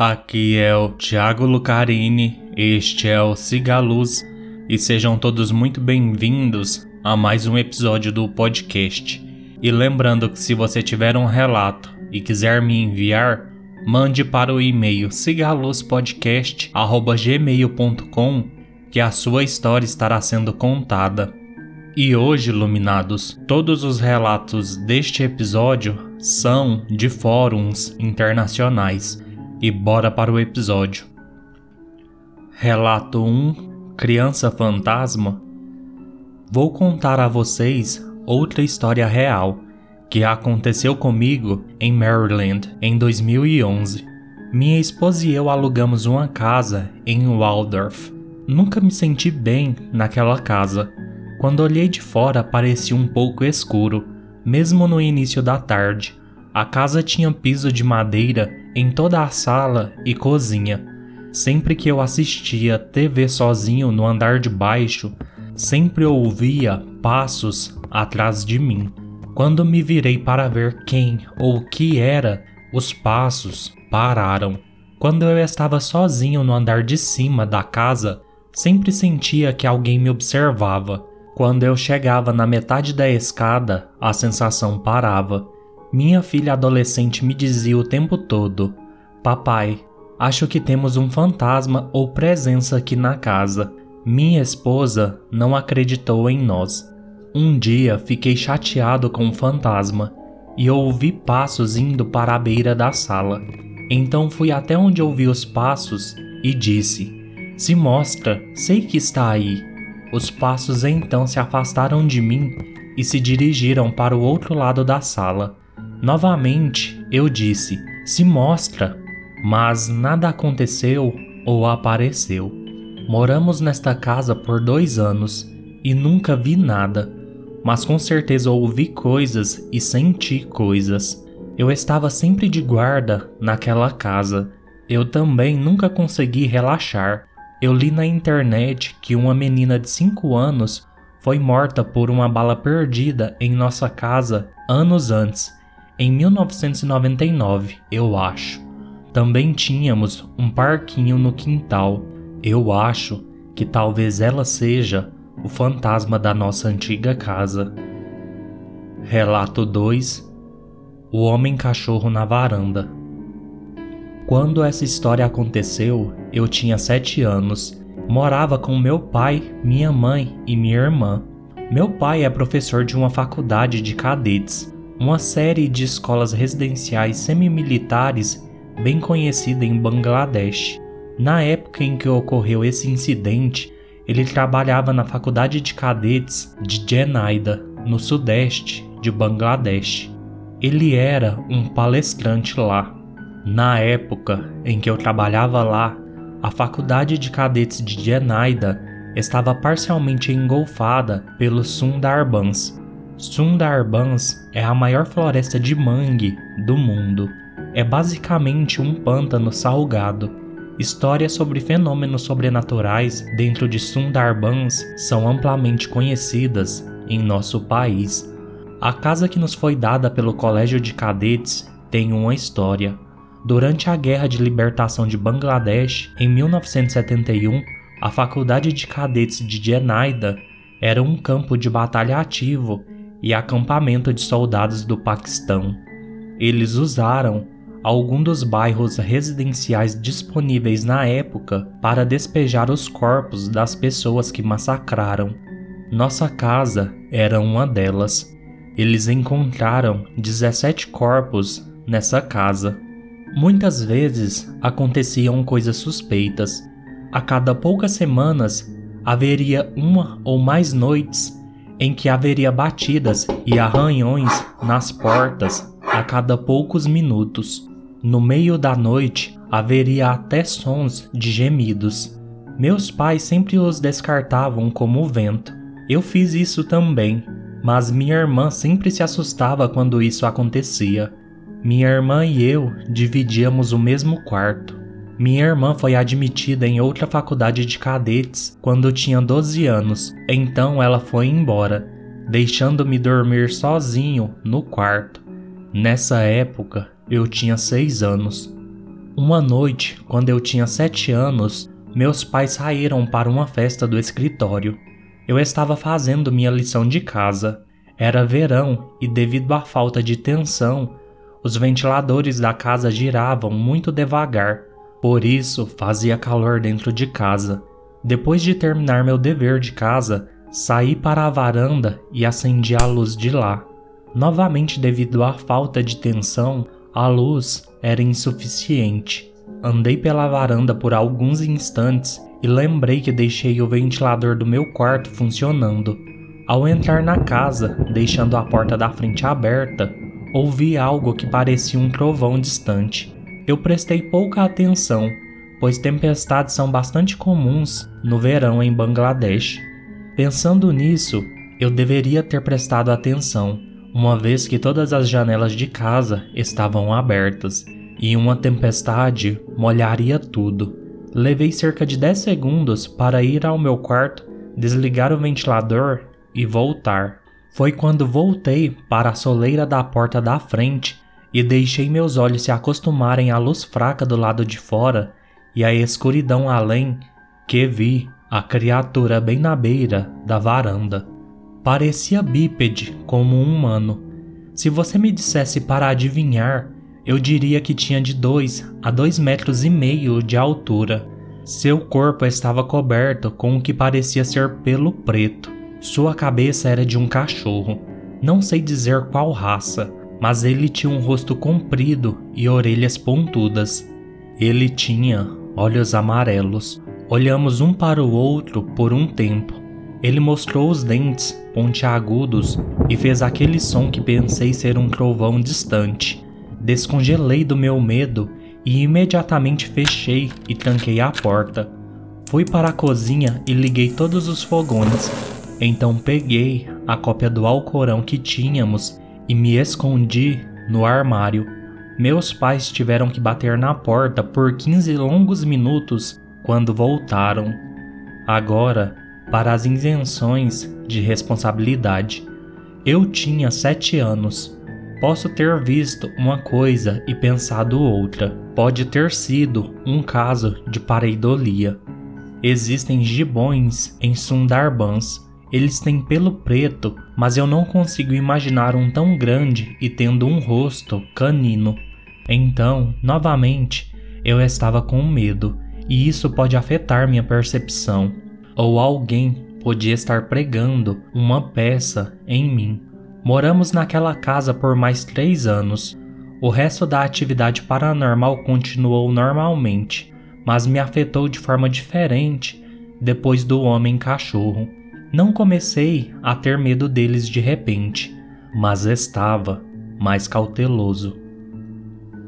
Aqui é o Thiago Lucarini, este é o Cigaluz e sejam todos muito bem-vindos a mais um episódio do podcast. E lembrando que se você tiver um relato e quiser me enviar, mande para o e-mail cigaluzpodcast@gmail.com que a sua história estará sendo contada. E hoje, iluminados, todos os relatos deste episódio são de fóruns internacionais. E bora para o episódio. Relato 1 Criança Fantasma Vou contar a vocês outra história real que aconteceu comigo em Maryland em 2011. Minha esposa e eu alugamos uma casa em Waldorf. Nunca me senti bem naquela casa. Quando olhei de fora, parecia um pouco escuro, mesmo no início da tarde. A casa tinha piso de madeira em toda a sala e cozinha. Sempre que eu assistia TV sozinho no andar de baixo, sempre ouvia passos atrás de mim. Quando me virei para ver quem ou o que era, os passos pararam. Quando eu estava sozinho no andar de cima da casa, sempre sentia que alguém me observava. Quando eu chegava na metade da escada, a sensação parava. Minha filha adolescente me dizia o tempo todo: Papai, acho que temos um fantasma ou presença aqui na casa. Minha esposa não acreditou em nós. Um dia fiquei chateado com o fantasma e ouvi passos indo para a beira da sala. Então fui até onde ouvi os passos e disse: Se mostra, sei que está aí. Os passos então se afastaram de mim e se dirigiram para o outro lado da sala. Novamente eu disse: Se mostra, mas nada aconteceu ou apareceu. Moramos nesta casa por dois anos e nunca vi nada, mas com certeza ouvi coisas e senti coisas. Eu estava sempre de guarda naquela casa. Eu também nunca consegui relaxar. Eu li na internet que uma menina de 5 anos foi morta por uma bala perdida em nossa casa anos antes em 1999, eu acho. Também tínhamos um parquinho no quintal. Eu acho que talvez ela seja o fantasma da nossa antiga casa. Relato 2 O Homem-Cachorro na Varanda Quando essa história aconteceu, eu tinha sete anos. Morava com meu pai, minha mãe e minha irmã. Meu pai é professor de uma faculdade de cadetes uma série de escolas residenciais semi-militares bem conhecida em Bangladesh. Na época em que ocorreu esse incidente, ele trabalhava na Faculdade de Cadetes de Jenaida, no sudeste de Bangladesh. Ele era um palestrante lá. Na época em que eu trabalhava lá, a Faculdade de Cadetes de Jenaida estava parcialmente engolfada pelos Sundarbans, Sundarbans é a maior floresta de mangue do mundo. É basicamente um pântano salgado. Histórias sobre fenômenos sobrenaturais dentro de Sundarbans são amplamente conhecidas em nosso país. A casa que nos foi dada pelo Colégio de Cadetes tem uma história. Durante a Guerra de Libertação de Bangladesh, em 1971, a Faculdade de Cadetes de Jenaida era um campo de batalha ativo e acampamento de soldados do Paquistão. Eles usaram algum dos bairros residenciais disponíveis na época para despejar os corpos das pessoas que massacraram. Nossa casa era uma delas. Eles encontraram 17 corpos nessa casa. Muitas vezes aconteciam coisas suspeitas. A cada poucas semanas haveria uma ou mais noites em que haveria batidas e arranhões nas portas a cada poucos minutos. No meio da noite haveria até sons de gemidos. Meus pais sempre os descartavam como vento. Eu fiz isso também, mas minha irmã sempre se assustava quando isso acontecia. Minha irmã e eu dividíamos o mesmo quarto. Minha irmã foi admitida em outra faculdade de cadetes quando tinha 12 anos, então ela foi embora, deixando-me dormir sozinho no quarto. Nessa época, eu tinha 6 anos. Uma noite, quando eu tinha sete anos, meus pais saíram para uma festa do escritório. Eu estava fazendo minha lição de casa. Era verão e, devido à falta de tensão, os ventiladores da casa giravam muito devagar, por isso fazia calor dentro de casa. Depois de terminar meu dever de casa, saí para a varanda e acendi a luz de lá. Novamente, devido à falta de tensão, a luz era insuficiente. Andei pela varanda por alguns instantes e lembrei que deixei o ventilador do meu quarto funcionando. Ao entrar na casa, deixando a porta da frente aberta, ouvi algo que parecia um trovão distante. Eu prestei pouca atenção, pois tempestades são bastante comuns no verão em Bangladesh. Pensando nisso, eu deveria ter prestado atenção, uma vez que todas as janelas de casa estavam abertas e uma tempestade molharia tudo. Levei cerca de 10 segundos para ir ao meu quarto, desligar o ventilador e voltar. Foi quando voltei para a soleira da porta da frente e deixei meus olhos se acostumarem à luz fraca do lado de fora e à escuridão além que vi a criatura bem na beira da varanda. Parecia bípede como um humano. Se você me dissesse para adivinhar, eu diria que tinha de 2 a 2 metros e meio de altura. Seu corpo estava coberto com o que parecia ser pelo preto. Sua cabeça era de um cachorro. Não sei dizer qual raça, mas ele tinha um rosto comprido e orelhas pontudas. Ele tinha olhos amarelos. Olhamos um para o outro por um tempo. Ele mostrou os dentes pontiagudos e fez aquele som que pensei ser um trovão distante. Descongelei do meu medo e imediatamente fechei e tranquei a porta. Fui para a cozinha e liguei todos os fogões. Então peguei a cópia do Alcorão que tínhamos e me escondi no armário. Meus pais tiveram que bater na porta por 15 longos minutos quando voltaram. Agora para as isenções de responsabilidade. Eu tinha sete anos. Posso ter visto uma coisa e pensado outra. Pode ter sido um caso de pareidolia. Existem gibões em Sundarbans. Eles têm pelo preto, mas eu não consigo imaginar um tão grande e tendo um rosto canino. Então, novamente, eu estava com medo, e isso pode afetar minha percepção ou alguém podia estar pregando uma peça em mim. Moramos naquela casa por mais três anos. O resto da atividade paranormal continuou normalmente, mas me afetou de forma diferente depois do homem-cachorro. Não comecei a ter medo deles de repente, mas estava mais cauteloso.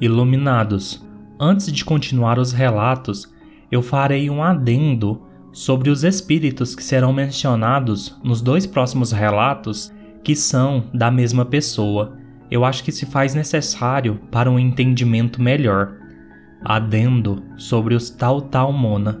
Iluminados, antes de continuar os relatos, eu farei um adendo sobre os espíritos que serão mencionados nos dois próximos relatos, que são da mesma pessoa. Eu acho que se faz necessário para um entendimento melhor. Adendo sobre os Tautalmona.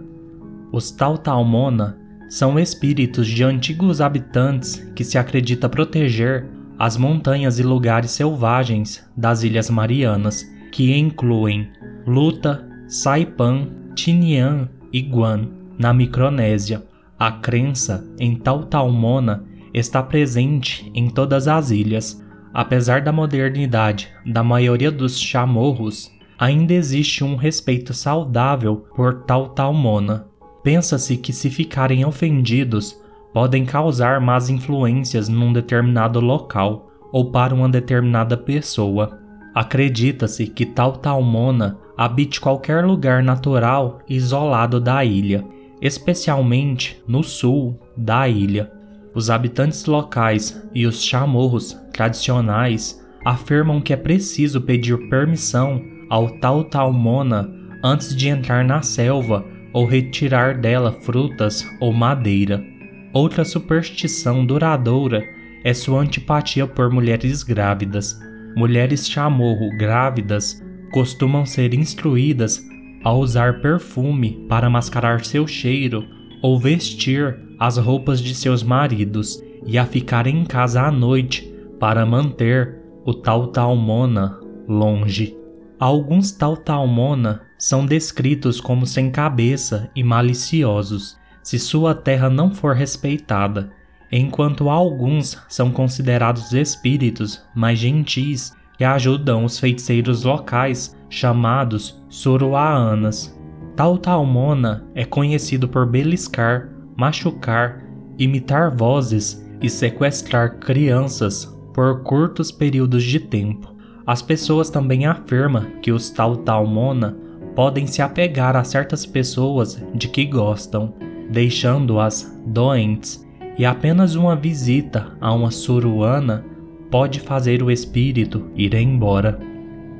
Os Tautalmona são espíritos de antigos habitantes que se acredita proteger as montanhas e lugares selvagens das Ilhas Marianas, que incluem Luta, Saipan, Tinian e Guam. Na Micronésia, a crença em Tautalmona está presente em todas as ilhas. Apesar da modernidade da maioria dos chamorros, ainda existe um respeito saudável por Tautalmona. Pensa-se que se ficarem ofendidos, podem causar más influências num determinado local ou para uma determinada pessoa. Acredita-se que Tautalmona habite qualquer lugar natural isolado da ilha especialmente no sul da ilha. Os habitantes locais e os chamorros tradicionais afirmam que é preciso pedir permissão ao Tautalmona antes de entrar na selva ou retirar dela frutas ou madeira. Outra superstição duradoura é sua antipatia por mulheres grávidas. Mulheres chamorro grávidas costumam ser instruídas a usar perfume para mascarar seu cheiro ou vestir as roupas de seus maridos e a ficar em casa à noite para manter o Tautalmona longe. Alguns Tautalmona são descritos como sem cabeça e maliciosos, se sua terra não for respeitada, enquanto alguns são considerados espíritos mais gentis que ajudam os feiticeiros locais chamados Suruaanas. Tal Talmona é conhecido por beliscar, machucar, imitar vozes e sequestrar crianças por curtos períodos de tempo. As pessoas também afirmam que os Tal Talmona podem se apegar a certas pessoas de que gostam, deixando-as doentes, e apenas uma visita a uma suruana pode fazer o espírito ir embora.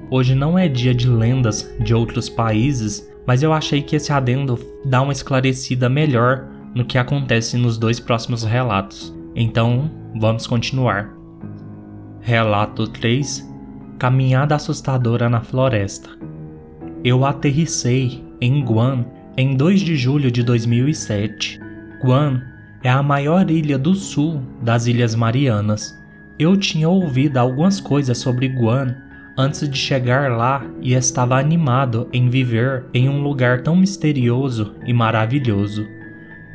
Hoje não é dia de lendas de outros países, mas eu achei que esse adendo dá uma esclarecida melhor no que acontece nos dois próximos relatos. Então, vamos continuar. Relato 3 Caminhada assustadora na floresta. Eu aterrissei em Guam em 2 de julho de 2007. Guam é a maior ilha do sul das Ilhas Marianas eu tinha ouvido algumas coisas sobre Guan antes de chegar lá e estava animado em viver em um lugar tão misterioso e maravilhoso.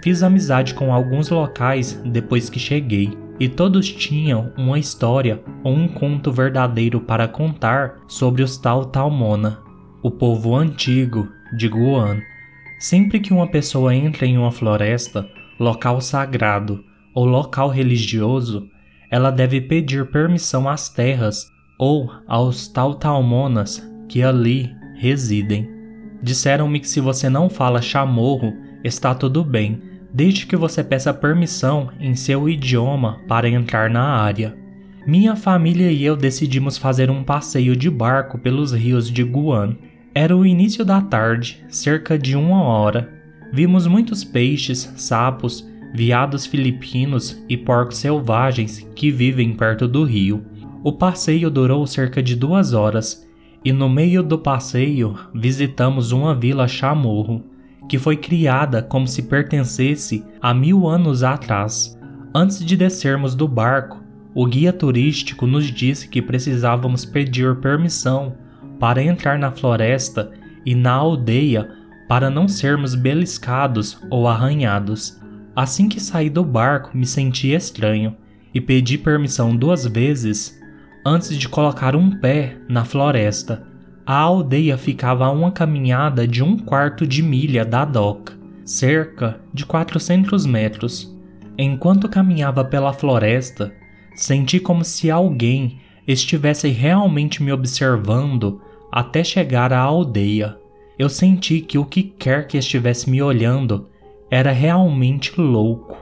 Fiz amizade com alguns locais depois que cheguei, e todos tinham uma história ou um conto verdadeiro para contar sobre os Tal Talmona, o povo antigo de Guan. Sempre que uma pessoa entra em uma floresta, local sagrado ou local religioso, ela deve pedir permissão às terras ou aos tautalmonas que ali residem. Disseram-me que se você não fala chamorro, está tudo bem, desde que você peça permissão em seu idioma para entrar na área. Minha família e eu decidimos fazer um passeio de barco pelos rios de Guan. Era o início da tarde, cerca de uma hora. Vimos muitos peixes, sapos veados filipinos e porcos selvagens que vivem perto do rio. O passeio durou cerca de duas horas e no meio do passeio visitamos uma vila chamorro, que foi criada como se pertencesse a mil anos atrás. Antes de descermos do barco, o guia turístico nos disse que precisávamos pedir permissão para entrar na floresta e na aldeia para não sermos beliscados ou arranhados. Assim que saí do barco, me senti estranho e pedi permissão duas vezes antes de colocar um pé na floresta. A aldeia ficava a uma caminhada de um quarto de milha da doca, cerca de 400 metros. Enquanto caminhava pela floresta, senti como se alguém estivesse realmente me observando até chegar à aldeia. Eu senti que o que quer que estivesse me olhando era realmente louco.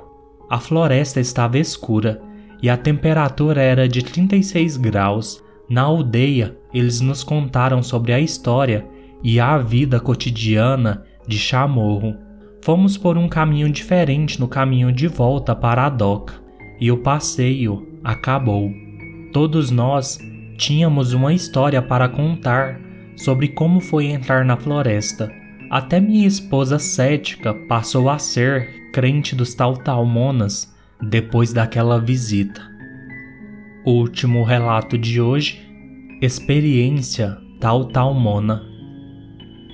A floresta estava escura e a temperatura era de 36 graus. Na aldeia, eles nos contaram sobre a história e a vida cotidiana de Chamorro. Fomos por um caminho diferente no caminho de volta para a doca e o passeio acabou. Todos nós tínhamos uma história para contar sobre como foi entrar na floresta até minha esposa cética passou a ser crente dos Tautalmonas depois daquela visita. Último relato de hoje: Experiência Tautalmona.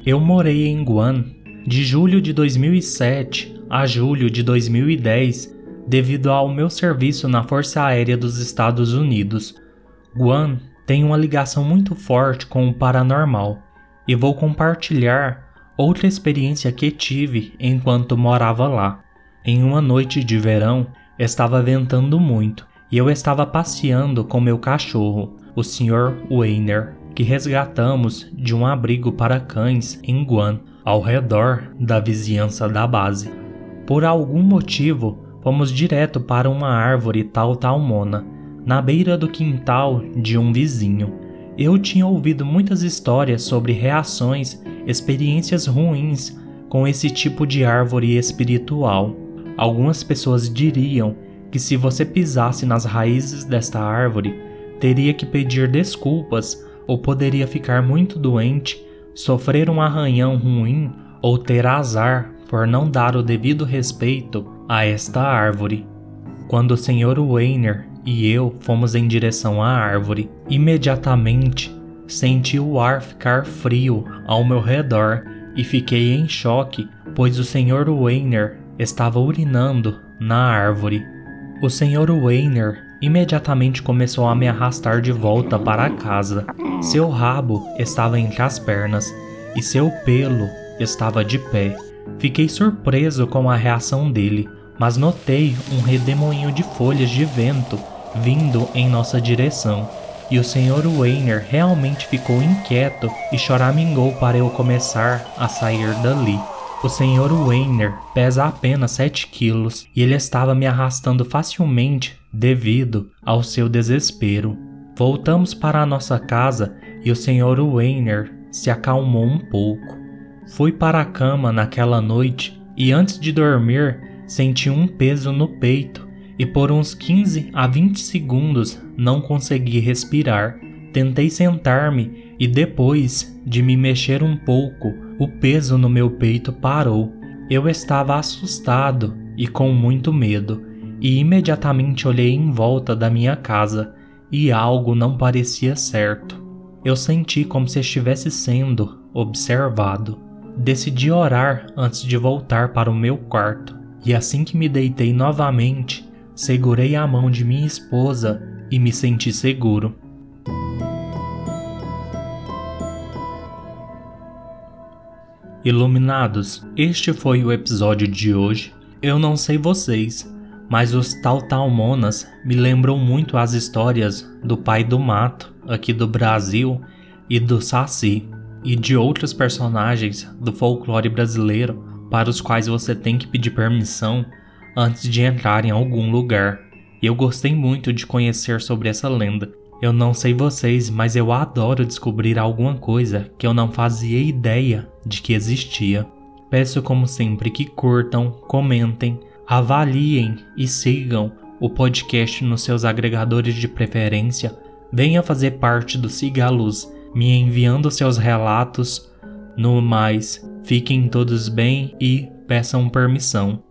Eu morei em Guan de julho de 2007 a julho de 2010 devido ao meu serviço na Força Aérea dos Estados Unidos. Guan tem uma ligação muito forte com o paranormal e vou compartilhar Outra experiência que tive enquanto morava lá. Em uma noite de verão, estava ventando muito e eu estava passeando com meu cachorro, o Sr. Weiner, que resgatamos de um abrigo para cães em Guam, ao redor da vizinhança da base. Por algum motivo, fomos direto para uma árvore tal talmona, na beira do quintal de um vizinho. Eu tinha ouvido muitas histórias sobre reações experiências ruins com esse tipo de árvore espiritual. Algumas pessoas diriam que se você pisasse nas raízes desta árvore, teria que pedir desculpas ou poderia ficar muito doente, sofrer um arranhão ruim ou ter azar por não dar o devido respeito a esta árvore. Quando o Sr. Weiner e eu fomos em direção à árvore, imediatamente senti o ar ficar frio ao meu redor e fiquei em choque, pois o Sr. Weiner estava urinando na árvore. O Sr. Weiner imediatamente começou a me arrastar de volta para casa. Seu rabo estava entre as pernas e seu pelo estava de pé. Fiquei surpreso com a reação dele, mas notei um redemoinho de folhas de vento vindo em nossa direção. E o Sr. Weiner realmente ficou inquieto e choramingou para eu começar a sair dali. O Sr. Weiner pesa apenas 7 quilos e ele estava me arrastando facilmente devido ao seu desespero. Voltamos para a nossa casa e o Sr. Weiner se acalmou um pouco. Fui para a cama naquela noite e antes de dormir senti um peso no peito e por uns 15 a 20 segundos não consegui respirar. Tentei sentar-me e depois de me mexer um pouco, o peso no meu peito parou. Eu estava assustado e com muito medo, e imediatamente olhei em volta da minha casa e algo não parecia certo. Eu senti como se estivesse sendo observado. Decidi orar antes de voltar para o meu quarto, e assim que me deitei novamente, segurei a mão de minha esposa e me senti seguro. Iluminados, este foi o episódio de hoje. Eu não sei vocês, mas os Tautalmonas me lembram muito as histórias do Pai do Mato, aqui do Brasil, e do Saci, e de outros personagens do folclore brasileiro para os quais você tem que pedir permissão antes de entrar em algum lugar. Eu gostei muito de conhecer sobre essa lenda. Eu não sei vocês, mas eu adoro descobrir alguma coisa que eu não fazia ideia de que existia. Peço como sempre que curtam, comentem, avaliem e sigam o podcast nos seus agregadores de preferência. Venha fazer parte do Siga me enviando seus relatos. No mais, fiquem todos bem e peçam permissão.